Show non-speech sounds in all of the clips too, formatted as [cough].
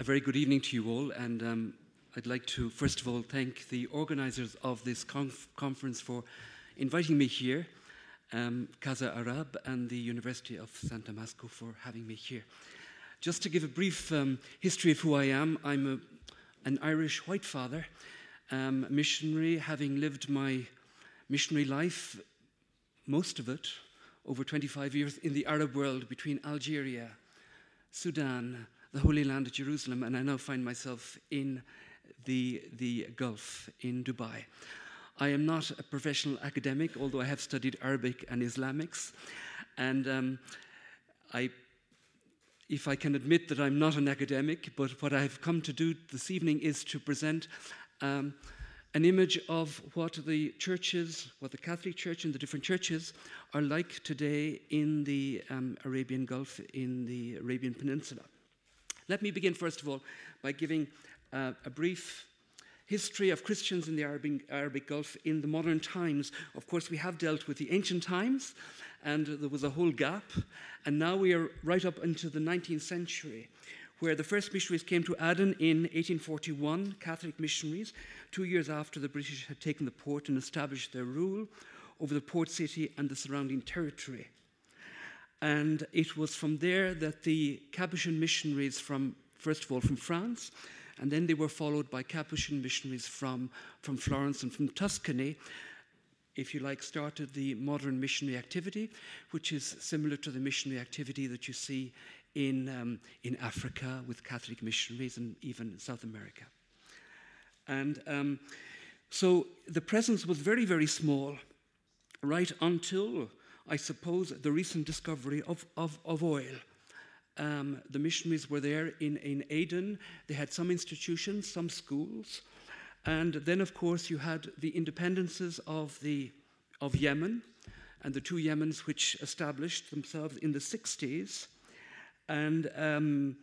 A very good evening to you all, and um, I'd like to first of all thank the organizers of this conf- conference for inviting me here, um, Casa Árabe and the University of San Dámaso for having me here. Just to give a brief um, history of who I am, I'm a, an Irish white father, um, missionary, having lived my missionary life, most of it, over 25 years in the Arab world between Algeria, Sudan, the Holy Land of Jerusalem, and I now find myself in the, the Gulf in Dubai. I am not a professional academic, although I have studied Arabic and Islamics. And um, I, if I can admit that I'm not an academic, but what I've come to do this evening is to present um, an image of what the churches, what the Catholic Church and the different churches are like today in the um, Arabian Gulf, in the Arabian Peninsula. Let me begin, first of all, by giving uh, a brief history of Christians in the Arabic, Arabic, Gulf in the modern times. Of course, we have dealt with the ancient times, and there was a whole gap. And now we are right up into the 19th century, where the first missionaries came to Aden in 1841, Catholic missionaries, two years after the British had taken the port and established their rule over the port city and the surrounding territory. And it was from there that the Capuchin missionaries from, first of all, from France, and then they were followed by Capuchin missionaries from, from Florence and from Tuscany, if you like, started the modern missionary activity, which is similar to the missionary activity that you see in, um, in Africa with Catholic missionaries and even South America. And um, so the presence was very, very small right until I suppose, the recent discovery of, of, of oil. Um, the missionaries were there in, in Aden. They had some institutions, some schools. And then, of course, you had the independences of, the, of Yemen and the two Yemens which established themselves in the 60s. And um,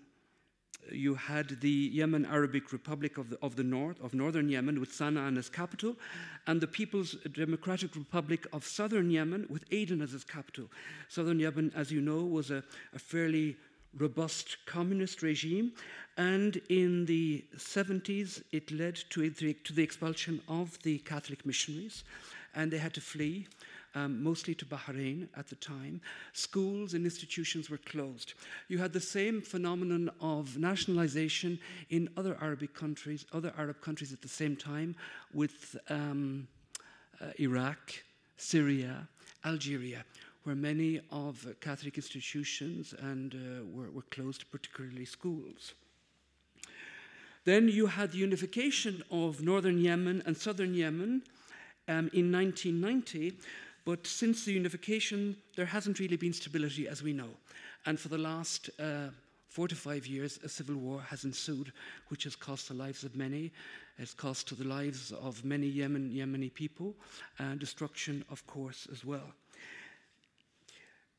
you had the Yemen Arabic Republic of the, of the North, of northern Yemen, with Sana'a as capital, and the People's Democratic Republic of southern Yemen, with Aden as its capital. Southern Yemen, as you know, was a, a fairly robust communist regime, and in the 70s, it led to, to the expulsion of the Catholic missionaries, and they had to flee um, mostly to Bahrain at the time. Schools and institutions were closed. You had the same phenomenon of nationalization in other Arabic countries, other Arab countries at the same time, with um, uh, Iraq, Syria, Algeria, where many of Catholic institutions and uh, were, were closed, particularly schools. Then you had the unification of northern Yemen and southern Yemen um, in 1990, but since the unification, there hasn't really been stability as we know. And for the last uh, four to five years, a civil war has ensued, which has cost the lives of many. It's cost to the lives of many Yemen, Yemeni people, and destruction, of course, as well.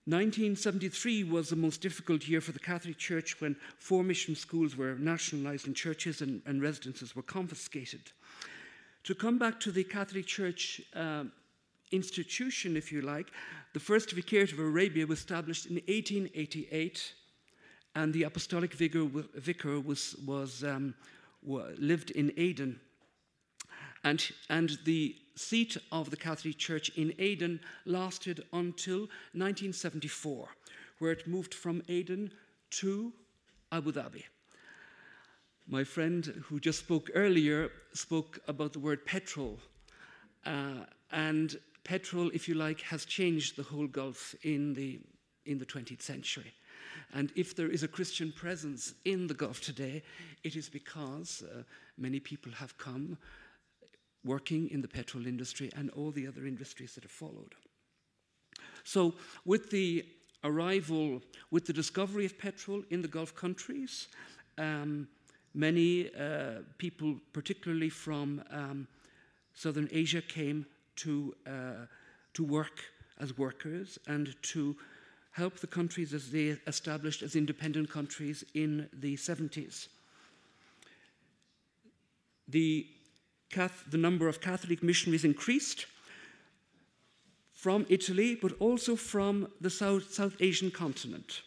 1973 was the most difficult year for the Catholic Church when four mission schools were nationalized and churches and, and residences were confiscated. To come back to the Catholic Church uh, institution, if you like. The first Vicariate of Arabia was established in 1888, and the apostolic vicar, was, was, um, lived in Aden. And, and the seat of the Catholic Church in Aden lasted until 1974, where it moved from Aden to Abu Dhabi. My friend who just spoke earlier spoke about the word petrol. Uh, and petrol, if you like, has changed the whole Gulf in the, in the 20th century. And if there is a Christian presence in the Gulf today, it is because uh, many people have come working in the petrol industry and all the other industries that have followed. So, with the arrival, with the discovery of petrol in the Gulf countries, um, many uh, people, particularly from um, southern Asia, came to, uh, to work as workers and to help the countries as they established as independent countries in the 70s. The, the number of Catholic missionaries increased from Italy, but also from the South, South Asian continent.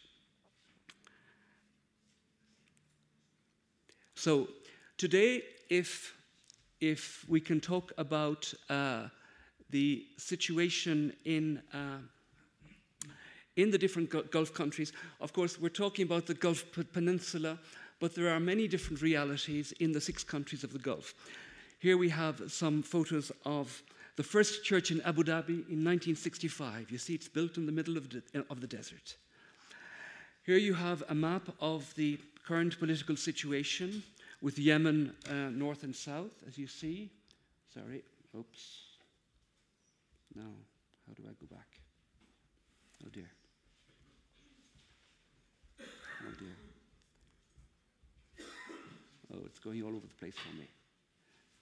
So today, if if we can talk about uh, the situation in uh, in the different Gulf countries, of course, we're talking about the Gulf Peninsula, but there are many different realities in the six countries of the Gulf. Here we have some photos of the first church in Abu Dhabi in 1965. You see, it's built in the middle of the, of the desert. Here you have a map of the current political situation with Yemen uh, north and south, as you see. Sorry, oops. No, how do I go back? Oh dear. Oh dear. Oh, it's going all over the place for me.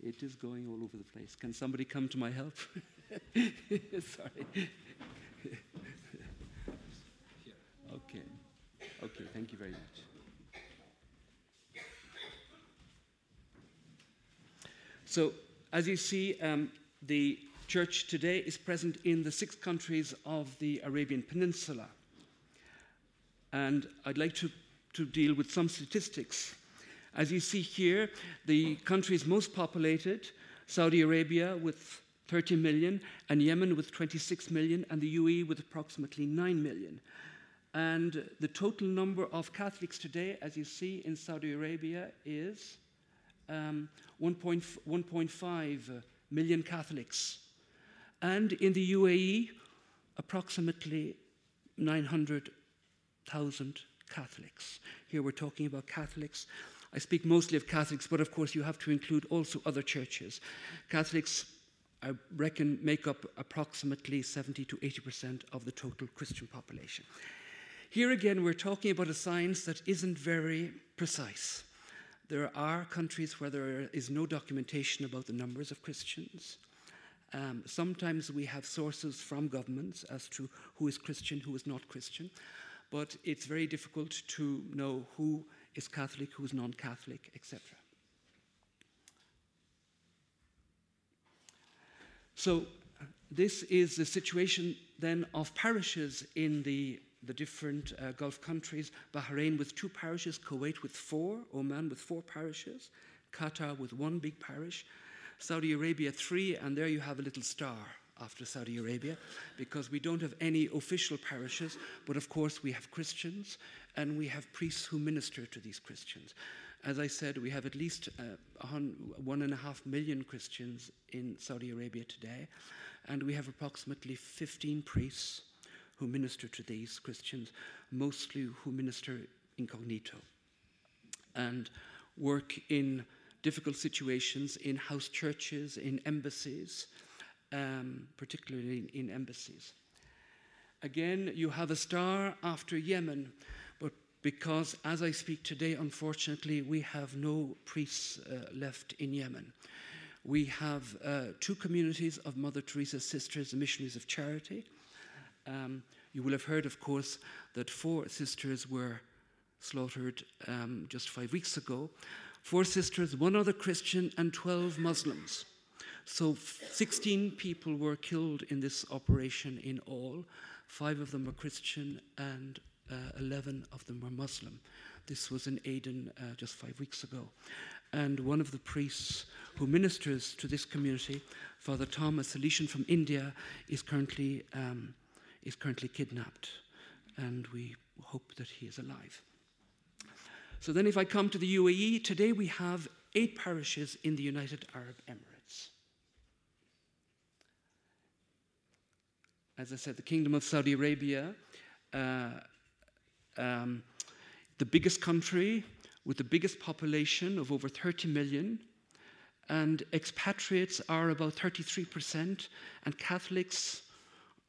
It is going all over the place. Can somebody come to my help? [laughs] Sorry. okay. Okay, thank you very much. So, as you see, um, the church today is present in the six countries of the Arabian Peninsula. And I'd like to, to deal with some statistics as you see here, the countries most populated Saudi Arabia with 30 million, and Yemen with 26 million, and the UAE with approximately 9 million. And the total number of Catholics today, as you see in Saudi Arabia, is um, 1.5 million Catholics. And in the UAE, approximately 900,000 Catholics. Here we're talking about Catholics I speak mostly of Catholics, but of course you have to include also other churches. Catholics, I reckon, make up approximately 70 to 80% of the total Christian population. Here again, we're talking about a science that isn't very precise. There are countries where there is no documentation about the numbers of Christians. Um, sometimes we have sources from governments as to who is Christian, who is not Christian, but it's very difficult to know who is Catholic, who's non Catholic, etc. So, this is the situation then of parishes in the, the different uh, Gulf countries Bahrain with two parishes, Kuwait with four, Oman with four parishes, Qatar with one big parish, Saudi Arabia three, and there you have a little star after Saudi Arabia because we don't have any official parishes, but of course we have Christians and we have priests who minister to these Christians. As I said, we have at least uh, one and a half million Christians in Saudi Arabia today, and we have approximately 15 priests who minister to these Christians, mostly who minister incognito and work in difficult situations in house churches, in embassies, um, particularly in embassies. Again, you have a star after Yemen, but because as I speak today, unfortunately, we have no priests uh, left in Yemen. We have uh, two communities of Mother Teresa's sisters, the missionaries of charity. Um, you will have heard, of course, that four sisters were slaughtered um, just five weeks ago. Four sisters, one other Christian, and 12 Muslims. So 16 people were killed in this operation in all. Five of them were Christian and uh, 11 of them were Muslim. This was in Aden uh, just five weeks ago. And one of the priests who ministers to this community, Father Thomas, Salesian from India, is currently, um, is currently kidnapped. And we hope that he is alive. So then, if I come to the UAE, today we have eight parishes in the United Arab Emirates. as I said, the Kingdom of Saudi Arabia, uh, um, the biggest country with the biggest population of over 30 million, and expatriates are about 33%, and Catholics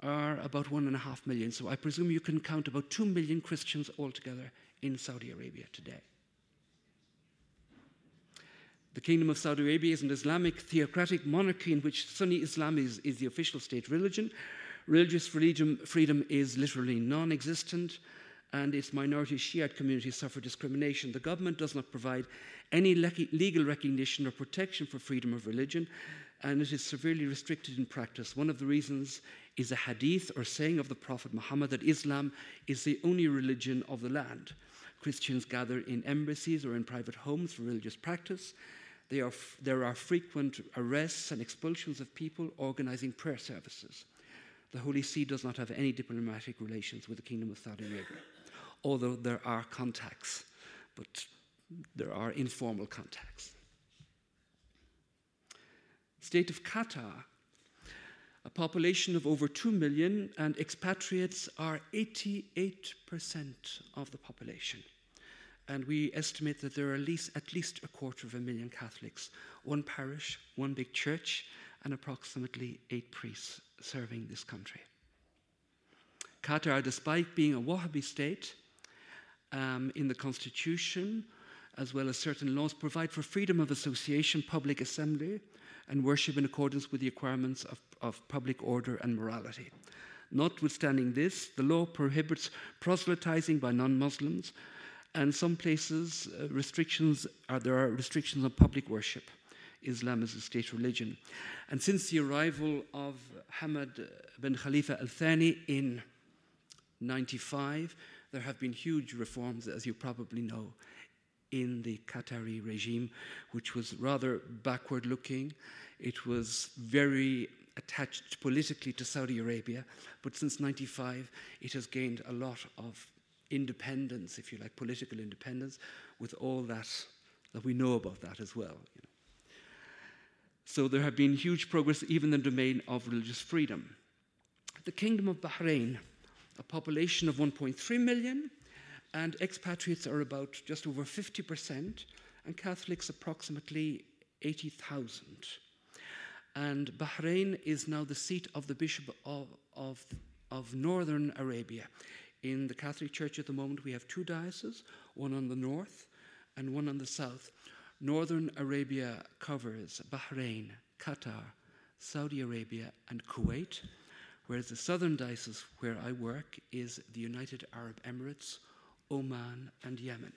are about 1.5 million. So I presume you can count about 2 million Christians altogether in Saudi Arabia today. The Kingdom of Saudi Arabia is an Islamic theocratic monarchy in which Sunni Islam is, is the official state religion, Religious freedom, is literally non existent, and its minority Shiite communities suffer discrimination. The government does not provide any le- legal recognition or protection for freedom of religion, and it is severely restricted in practice. One of the reasons is a hadith or saying of the Prophet Muhammad that Islam is the only religion of the land. Christians gather in embassies or in private homes for religious practice. Are, there are frequent arrests and expulsions of people organizing prayer services. The Holy See does not have any diplomatic relations with the Kingdom of Saudi Arabia, although there are contacts, but there are informal contacts. State of Qatar, a population of over 2 million, and expatriates are 88% of the population. And we estimate that there are at least, at least a quarter of a million Catholics, one parish, one big church, and approximately eight priests serving this country. Qatar, despite being a Wahhabi state, um, in the constitution, as well as certain laws, provide for freedom of association, public assembly, and worship in accordance with the requirements of, of public order and morality. Notwithstanding this, the law prohibits proselytizing by non Muslims, and some places uh, restrictions are, there are restrictions on public worship. Islam is a state religion. And since the arrival of Hamad bin Khalifa al Thani in 95, there have been huge reforms, as you probably know, in the Qatari regime, which was rather backward looking. It was very attached politically to Saudi Arabia, but since 95, it has gained a lot of independence, if you like, political independence, with all that that we know about that as well. You know. So there have been huge progress even in the domain of religious freedom. The Kingdom of Bahrain, a population of 1.3 million, and expatriates are about just over 50%, and Catholics approximately 80,000. And Bahrain is now the seat of the Bishop of, of, of Northern Arabia. In the Catholic Church at the moment, we have two dioceses, one on the north and one on the south. Northern Arabia covers Bahrain, Qatar, Saudi Arabia, and Kuwait, whereas the southern diocese where I work is the United Arab Emirates, Oman, and Yemen.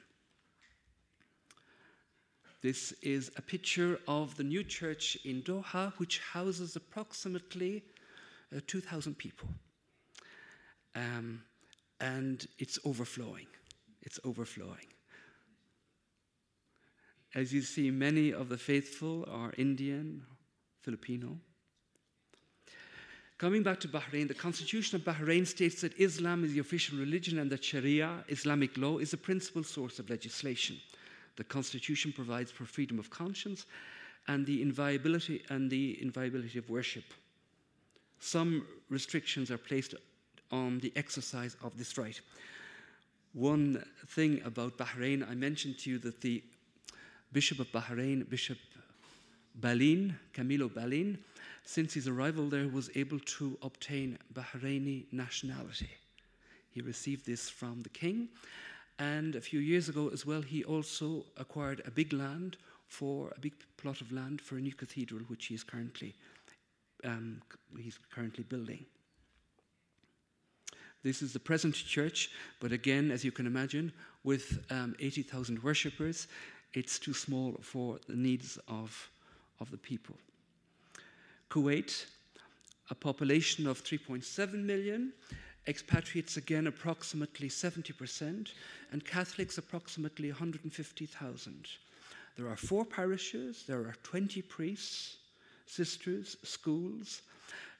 This is a picture of the new church in Doha, which houses approximately uh, 2,000 people. Um, and it's overflowing. It's overflowing. As you see, many of the faithful are Indian, Filipino. Coming back to Bahrain, the constitution of Bahrain states that Islam is the official religion and that Sharia, Islamic law, is the principal source of legislation. The constitution provides for freedom of conscience and the inviolability and the inviolability of worship. Some restrictions are placed on the exercise of this right. One thing about Bahrain, I mentioned to you that the Bishop of Bahrain, Bishop Ballin, Camillo Ballin, since his arrival there, was able to obtain Bahraini nationality. He received this from the king, and a few years ago as well, he also acquired a big land for a big plot of land for a new cathedral, which he is currently um, he's currently building. This is the present church, but again, as you can imagine, with um, 80,000 worshippers, it's too small for the needs of, of the people. Kuwait, a population of 3.7 million, expatriates again approximately 70%, and Catholics approximately 150,000. There are four parishes, there are 20 priests, sisters, schools,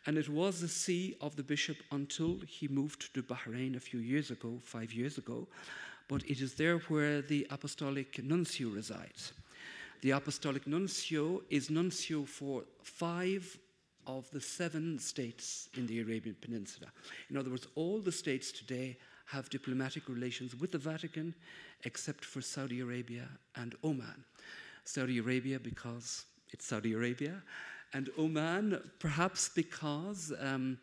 and it was the see of the bishop until he moved to Bahrain a few years ago, five years ago, but it is there where the apostolic nuncio resides. The apostolic nuncio is nuncio for five of the seven states in the Arabian Peninsula. In other words, all the states today have diplomatic relations with the Vatican except for Saudi Arabia and Oman. Saudi Arabia because it's Saudi Arabia, and Oman perhaps because um,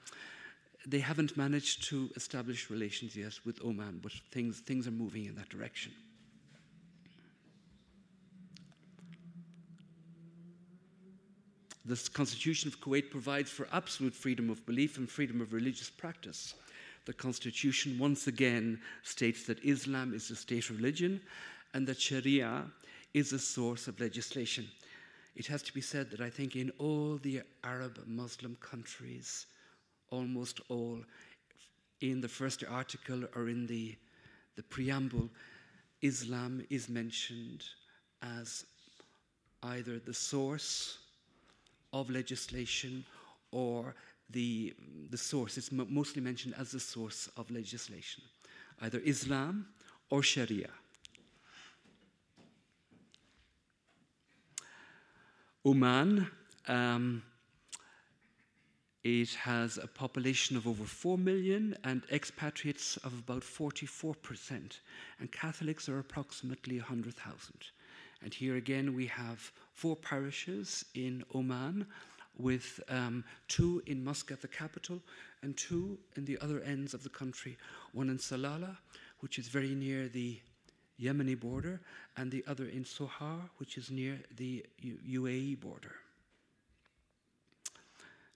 they haven't managed to establish relations yet with Oman, but things, things are moving in that direction. The Constitution of Kuwait provides for absolute freedom of belief and freedom of religious practice. The Constitution once again states that Islam is the state religion and that Sharia is a source of legislation. It has to be said that I think in all the Arab Muslim countries, almost all, in the first article or in the, the preamble, Islam is mentioned as either the source of legislation or the, the source. It's mostly mentioned as the source of legislation, either Islam or Sharia. Oman, um, it has a population of over 4 million and expatriates of about 44%, and Catholics are approximately 100,000. And here again, we have four parishes in Oman, with um, two in Muscat, the capital, and two in the other ends of the country. One in Salalah, which is very near the Yemeni border, and the other in Sohar, which is near the U- UAE border.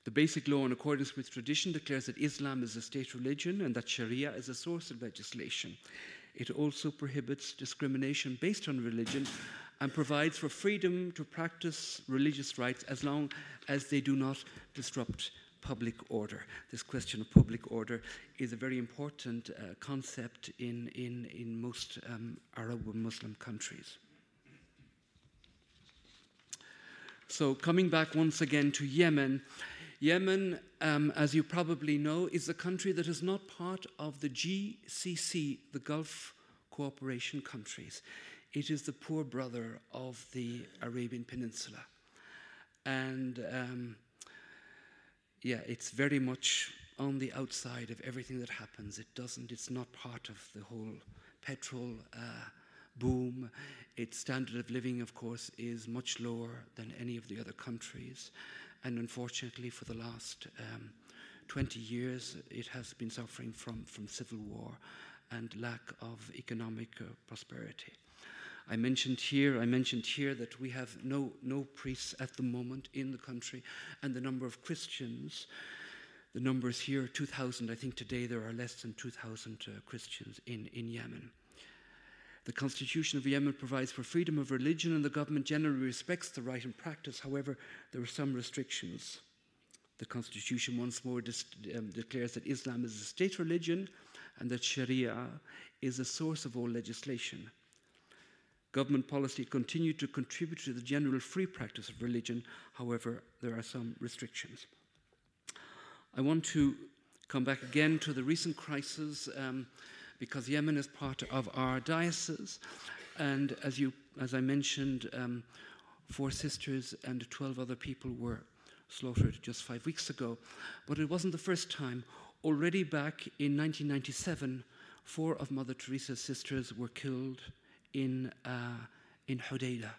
The basic law, in accordance with tradition, declares that Islam is a state religion and that Sharia is a source of legislation. It also prohibits discrimination based on religion and provides for freedom to practice religious rites as long as they do not disrupt public order. This question of public order is a very important uh, concept in, in, in most um, Arab and Muslim countries. So, coming back once again to Yemen, Yemen, um, as you probably know, is a country that is not part of the GCC, the Gulf Cooperation countries. It is the poor brother of the Arabian Peninsula. And um, yeah, it's very much on the outside of everything that happens. It doesn't, it's not part of the whole petrol uh, boom. Its standard of living, of course, is much lower than any of the other countries. And unfortunately, for the last um, 20 years, it has been suffering from, from civil war and lack of economic uh, prosperity. I mentioned here, I mentioned here that we have no, no priests at the moment in the country, and the number of Christians, the numbers here, 2,000. I think today there are less than 2,000 uh, Christians in, in Yemen. The Constitution of Yemen provides for freedom of religion, and the government generally respects the right and practice. However, there are some restrictions. The Constitution once more um, declares that Islam is a state religion and that Sharia is a source of all legislation government policy continued to contribute to the general free practice of religion. However, there are some restrictions. I want to come back again to the recent crisis um, because Yemen is part of our diocese. And as, you, as I mentioned, um, four sisters and 12 other people were slaughtered just five weeks ago. But it wasn't the first time. Already back in 1997, four of Mother Teresa's sisters were killed in, uh, in Hodeidah,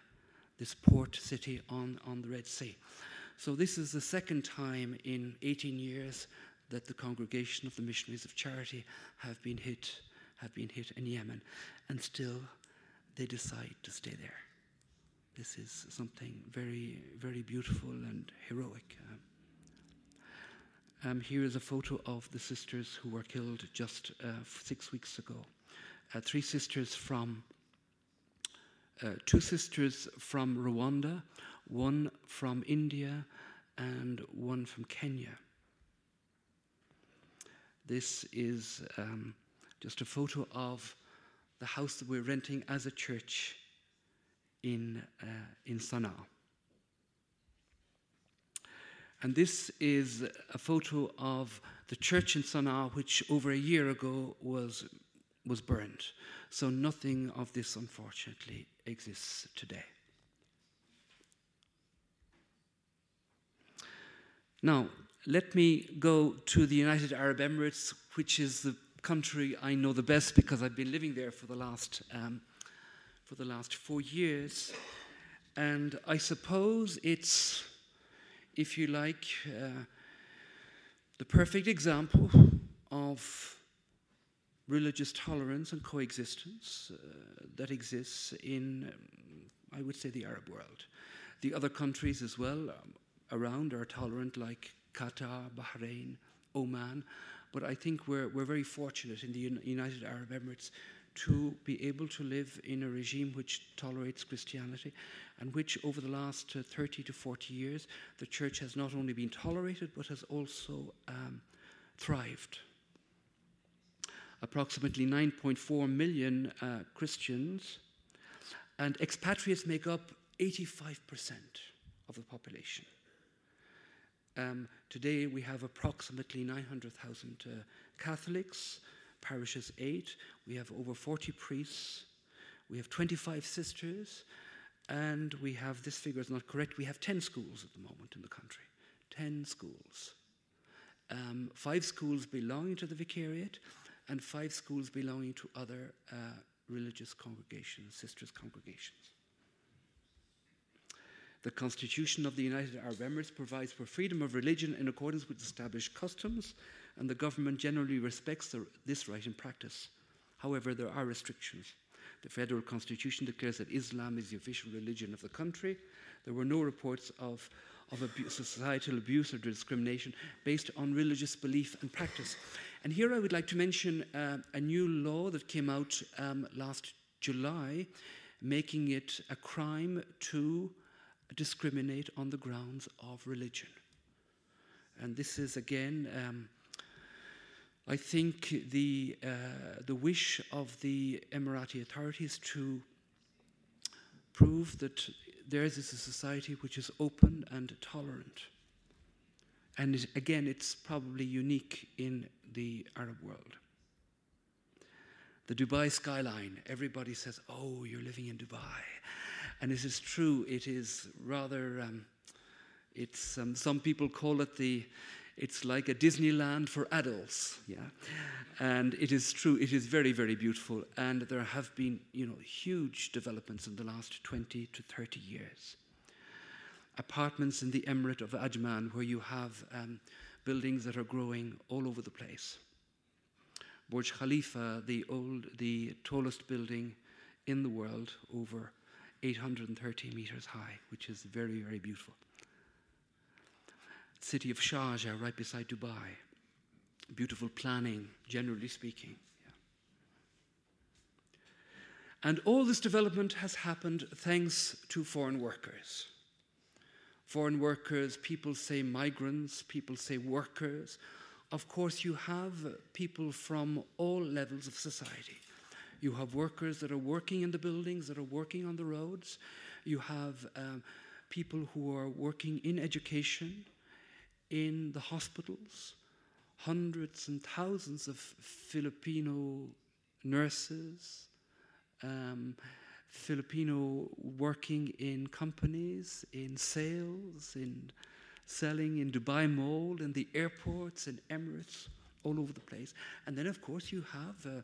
this port city on, on the Red Sea. So, this is the second time in 18 years that the congregation of the missionaries of charity have been hit, have been hit in Yemen, and still they decide to stay there. This is something very, very beautiful and heroic. Um, here is a photo of the sisters who were killed just uh, six weeks ago. Uh, three sisters from two sisters from Rwanda, one from India, and one from Kenya. This is um, just a photo of the house that we're renting as a church in, uh, in Sana'a. And this is a photo of the church in Sana'a, which over a year ago was, was burned. So nothing of this, unfortunately, exists today. Now, let me go to the United Arab Emirates, which is the country I know the best because I've been living there for the last, um, for the last four years. And I suppose it's, if you like, uh, the perfect example of religious tolerance and coexistence uh, that exists in, um, I would say, the Arab world. The other countries as well um, around are tolerant, like Qatar, Bahrain, Oman. But I think we're, we're very fortunate in the United Arab Emirates to be able to live in a regime which tolerates Christianity and which, over the last uh, 30 to 40 years, the church has not only been tolerated but has also um, thrived. Approximately 9.4 million uh, Christians, and expatriates make up 85% of the population. Um, today we have approximately 900,000 uh, Catholics, parishes 8, we have over 40 priests, we have 25 sisters, and we have, this figure is not correct, we have 10 schools at the moment in the country. 10 schools. Um, five schools belonging to the Vicariate, and five schools belonging to other uh, religious congregations, sisters' congregations. The Constitution of the United Arab Emirates provides for freedom of religion in accordance with established customs, and the government generally respects the, this right in practice. However, there are restrictions. The federal constitution declares that Islam is the official religion of the country. There were no reports of, of societal abuse or discrimination based on religious belief and practice. And here I would like to mention uh, a new law that came out um, last July, making it a crime to discriminate on the grounds of religion. And this is again, um, I think, the, uh, the wish of the Emirati authorities to prove that theirs is a society which is open and tolerant. And it, again, it's probably unique in the Arab world. The Dubai skyline, everybody says, oh, you're living in Dubai. And it is true, it is rather, um, it's, um, some people call it the, it's like a Disneyland for adults, yeah. And it is true, it is very, very beautiful. And there have been, you know, huge developments in the last 20 to 30 years. Apartments in the Emirate of Ajman, where you have um, buildings that are growing all over the place. Burj Khalifa, the old, the tallest building in the world, over 830 meters high, which is very, very beautiful. City of Sharjah, right beside Dubai. Beautiful planning, generally speaking. Yeah. And all this development has happened thanks to foreign workers. Foreign workers, people say migrants, people say workers. Of course, you have people from all levels of society. You have workers that are working in the buildings, that are working on the roads. You have um, people who are working in education, in the hospitals, hundreds and thousands of Filipino nurses, um, Filipino working in companies, in sales, in selling in Dubai Mall, in the airports, in Emirates, all over the place. And then, of course, you have uh,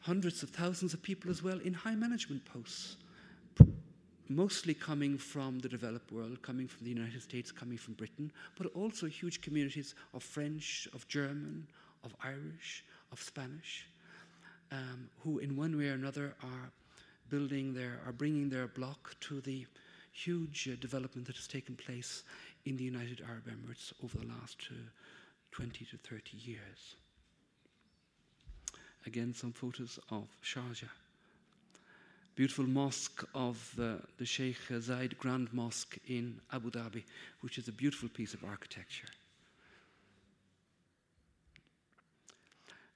hundreds of thousands of people as well in high management posts, mostly coming from the developed world, coming from the United States, coming from Britain, but also huge communities of French, of German, of Irish, of Spanish, um, who in one way or another are building their, are bringing their block to the huge uh, development that has taken place in the United Arab Emirates over the last uh, 20 to 30 years. Again, some photos of Sharjah. Beautiful mosque of uh, the Sheikh Zayed Grand Mosque in Abu Dhabi, which is a beautiful piece of architecture.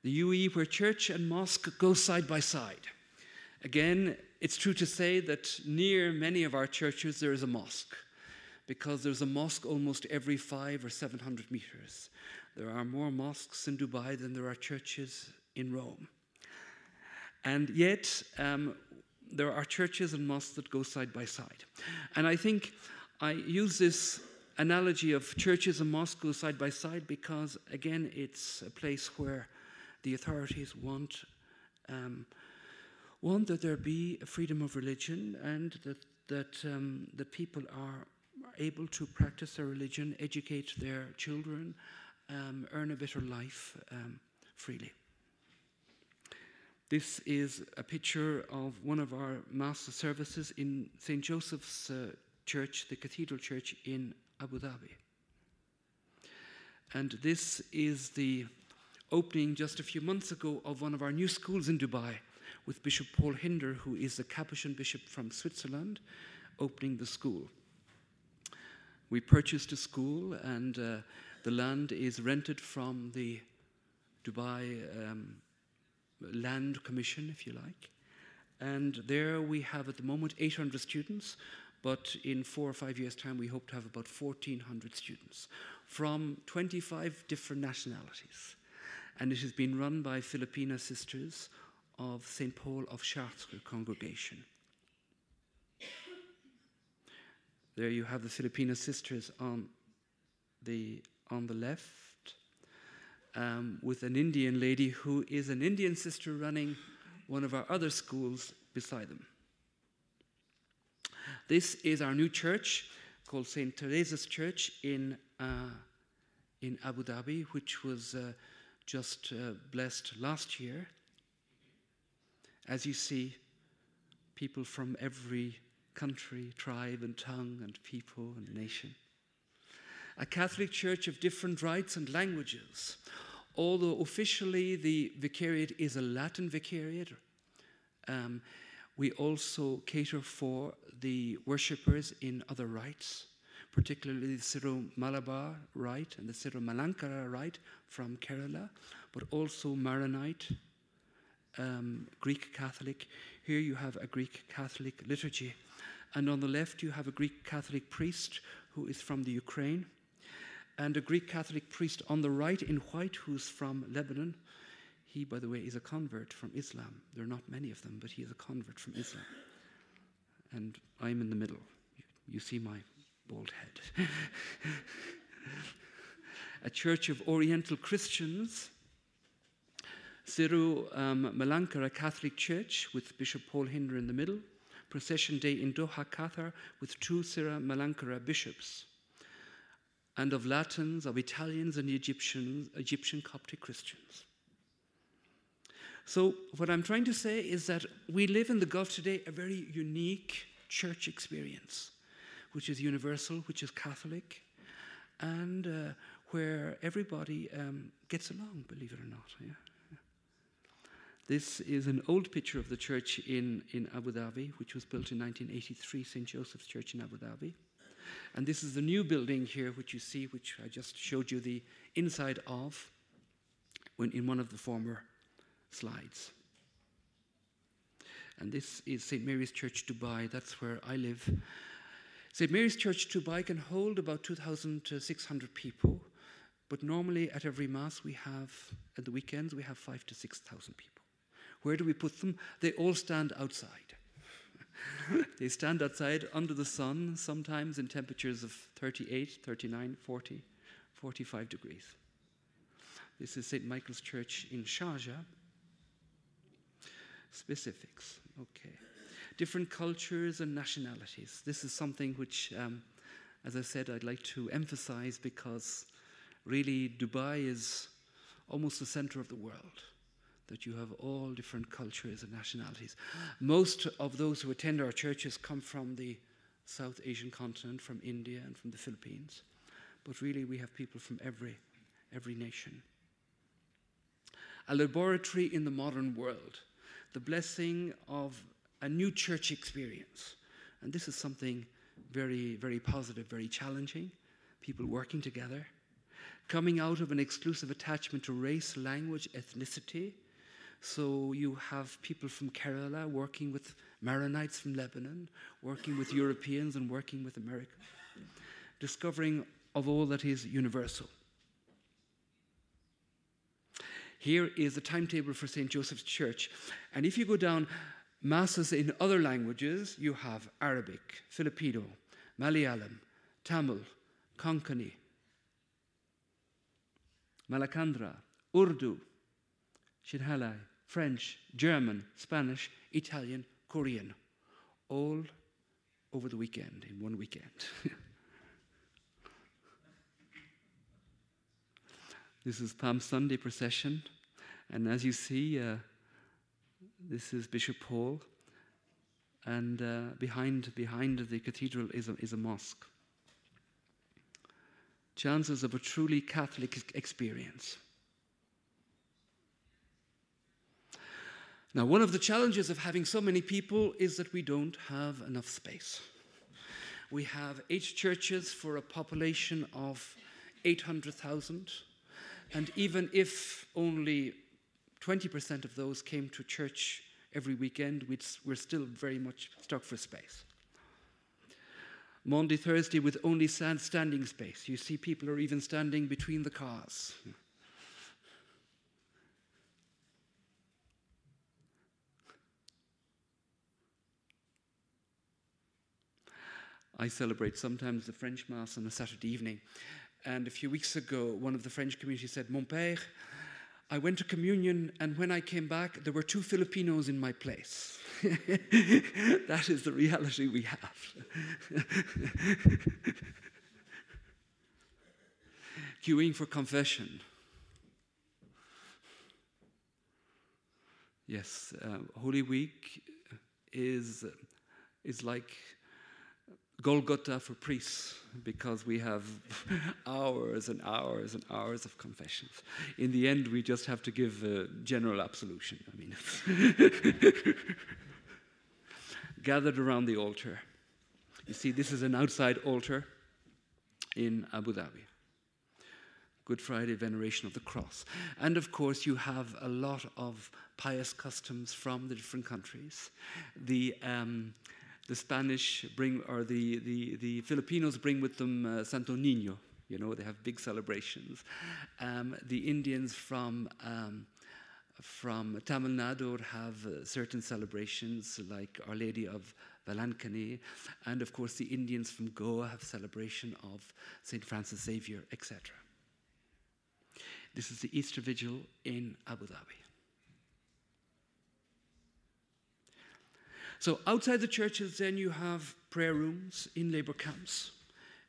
The UAE, where church and mosque go side by side. Again, it's true to say that near many of our churches there is a mosque, because there's a mosque almost every five or seven hundred meters. There are more mosques in Dubai than there are churches in Rome. And yet, um, there are churches and mosques that go side by side. And I think I use this analogy of churches and mosques go side by side because, again, it's a place where the authorities want, um, want that there be a freedom of religion and that, that um, the people are able to practice their religion, educate their children, um, earn a better life um, freely. This is a picture of one of our master services in St. Joseph's uh, Church, the Cathedral Church in Abu Dhabi. And this is the opening just a few months ago of one of our new schools in Dubai with Bishop Paul Hinder, who is the Capuchin bishop from Switzerland, opening the school. We purchased a school, and uh, the land is rented from the Dubai um, land commission, if you like. And there we have at the moment 800 students, but in four or five years' time, we hope to have about 1,400 students from 25 different nationalities. And it has been run by Filipina sisters of St. Paul of Chartres congregation. There you have the Filipina sisters on the, on the left, um, with an Indian lady who is an Indian sister running one of our other schools beside them. This is our new church called St. Teresa's Church in, uh, in Abu Dhabi, which was uh, just uh, blessed last year. As you see, people from every country, tribe, and tongue, and people and nation. A Catholic church of different rites and languages. Although officially the vicariate is a Latin vicariate, um, we also cater for the worshippers in other rites, particularly the Syro Malabar rite and the Syro Malankara rite from Kerala, but also Maronite, um, Greek Catholic. Here you have a Greek Catholic liturgy. And on the left, you have a Greek Catholic priest who is from the Ukraine, and a Greek Catholic priest on the right in white who's from Lebanon. He, by the way, is a convert from Islam. There are not many of them, but he is a convert from Islam. And I'm in the middle. You, see my bald head. [laughs] a church of Oriental Christians. Syro um, Malankara Catholic Church with Bishop Paul Hinder in the middle. Procession Day in Doha, Qatar, with two Syro Malankara bishops. And of Latins, of Italians, and Egyptians, Egyptian Coptic Christians. So, what I'm trying to say is that we live in the Gulf today a very unique church experience, which is universal, which is Catholic, and uh, where everybody um, gets along, believe it or not. Yeah? This is an old picture of the church in, in Abu Dhabi, which was built in 1983, St. Joseph's Church in Abu Dhabi. And this is the new building here, which you see, which I just showed you the inside of when in one of the former slides. And this is St. Mary's Church, Dubai. That's where I live. St. Mary's Church, Dubai can hold about 2,600 people, but normally at every Mass we have, at the weekends, we have five to 6,000 people. Where do we put them? They all stand outside. [laughs] they stand outside under the sun, sometimes in temperatures of 38, 39, 40, 45 degrees. This is St. Michael's Church in Sharjah. Specifics, okay. Different cultures and nationalities. This is something which, um, as I said, I'd like to emphasize because really Dubai is almost the center of the world. That you have all different cultures and nationalities. Most of those who attend our churches come from the South Asian continent, from India and from the Philippines. But really, we have people from every, every nation. A laboratory in the modern world the blessing of a new church experience. And this is something very, very positive, very challenging. People working together, coming out of an exclusive attachment to race, language, ethnicity. So you have people from Kerala working with Maronites from Lebanon, working with Europeans and working with America, discovering of all that is universal. Here is the timetable for St. Joseph's Church. And if you go down masses in other languages, you have Arabic, Filipino, Malayalam, Tamil, Konkani, Malankara, Urdu, Sinhalai, French, German, Spanish, Italian, Korean, all over the weekend, in one weekend. [laughs] This is Palm Sunday procession. And as you see, uh, this is Bishop Paul. And uh, behind, behind the cathedral is a, is a mosque. Chances of a truly Catholic experience. Now, one of the challenges of having so many people is that we don't have enough space. We have eight churches for a population of 800,000. And even if only 20% of those came to church every weekend. We're still very much stuck for space. Monday, Thursday, with only standing space. You see, people are even standing between the cars. I celebrate sometimes the French Mass on a Saturday evening. And a few weeks ago, one of the French community said, Mon père, I went to communion, and when I came back, there were two Filipinos in my place. [laughs] that is the reality we have. [laughs] Queuing for confession. Yes, uh, Holy Week is, is like Golgotha for priests because we have [laughs] hours and hours and hours of confessions. In the end, we just have to give a general absolution. I mean, [laughs] gathered around the altar. You see, this is an outside altar in Abu Dhabi. Good Friday veneration of the cross. And of course, you have a lot of pious customs from the different countries. The um, the Spanish bring, or the, the, the Filipinos bring with them uh, Santo Nino. You know, they have big celebrations. Um, the Indians from, um, from Tamil Nadu have uh, certain celebrations, like Our Lady of Velankani. And of course, the Indians from Goa have celebration of St. Francis Xavier, etc. This is the Easter Vigil in Abu Dhabi. So outside the churches, then you have prayer rooms in labor camps,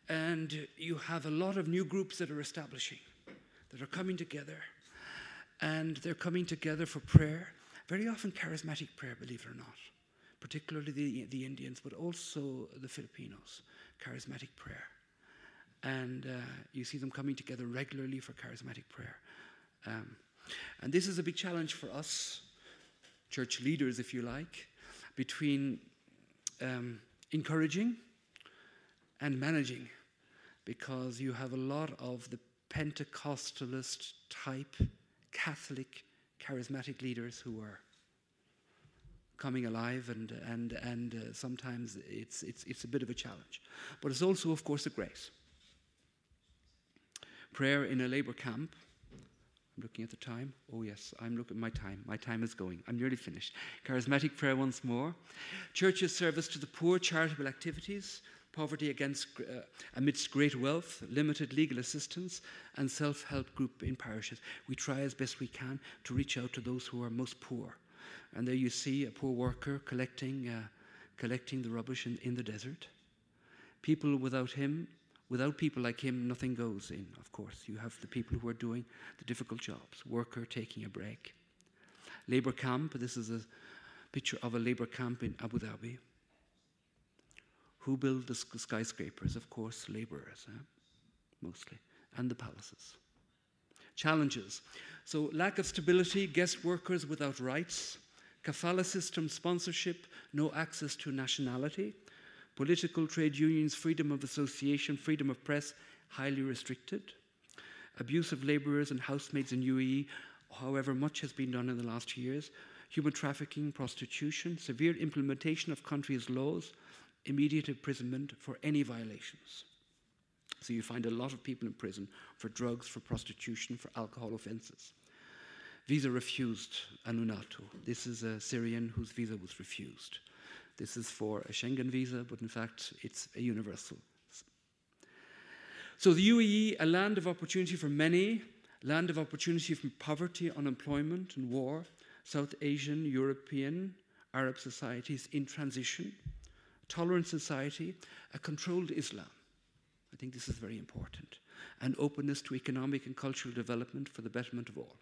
and you have a lot of new groups that are establishing, that are coming together, and they're coming together for prayer. Very often charismatic prayer, believe it or not, particularly the, the Indians, but also the Filipinos, charismatic prayer. And uh, you see them coming together regularly for charismatic prayer. Um, and this is a big challenge for us, church leaders, if you like, between um, encouraging and managing because you have a lot of the Pentecostalist type Catholic charismatic leaders who are coming alive and, and, and uh, sometimes it's, it's, it's a bit of a challenge. But it's also, of course, a grace. Prayer in a labor camp I'm looking at the time. Oh, yes, I'm looking at my time. My time is going. I'm nearly finished. Charismatic prayer once more. Church's service to the poor, charitable activities, poverty against, uh, amidst great wealth, limited legal assistance, and self help group in parishes. We try as best we can to reach out to those who are most poor. And there you see a poor worker collecting, uh, collecting the rubbish in, in the desert. People without him Without people like him, nothing goes in, of course. You have the people who are doing the difficult jobs, worker taking a break. Labour camp, this is a picture of a labour camp in Abu Dhabi. Who build the skyscrapers? Of course, labourers, eh? mostly, and the palaces. Challenges. So, lack of stability, guest workers without rights, kafala system sponsorship, no access to nationality, Political trade unions, freedom of association, freedom of press, highly restricted. Abuse of labourers and housemaids in UAE, however, much has been done in the last years. Human trafficking, prostitution, severe implementation of countries' laws, immediate imprisonment for any violations. So you find a lot of people in prison for drugs, for prostitution, for alcohol offences. Visa refused, Anunatu. This is a Syrian whose visa was refused. This is for a Schengen visa, but in fact, it's a universal. So the UAE, a land of opportunity for many, land of opportunity from poverty, unemployment, and war, South Asian, European, Arab societies in transition, tolerant society, a controlled Islam. I think this is very important. And openness to economic and cultural development for the betterment of all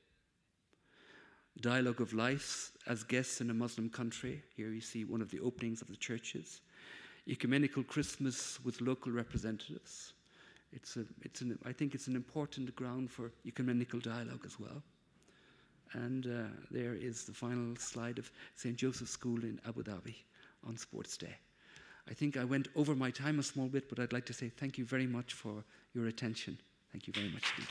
dialogue of life as guests in a Muslim country. Here you see one of the openings of the churches. Ecumenical Christmas with local representatives. It's a, it's an, I think it's an important ground for ecumenical dialogue as well. And uh, there is the final slide of St. Joseph's School in Abu Dhabi on Sports Day. I think I went over my time a small bit, but I'd like to say thank you very much for your attention. Thank you very much indeed.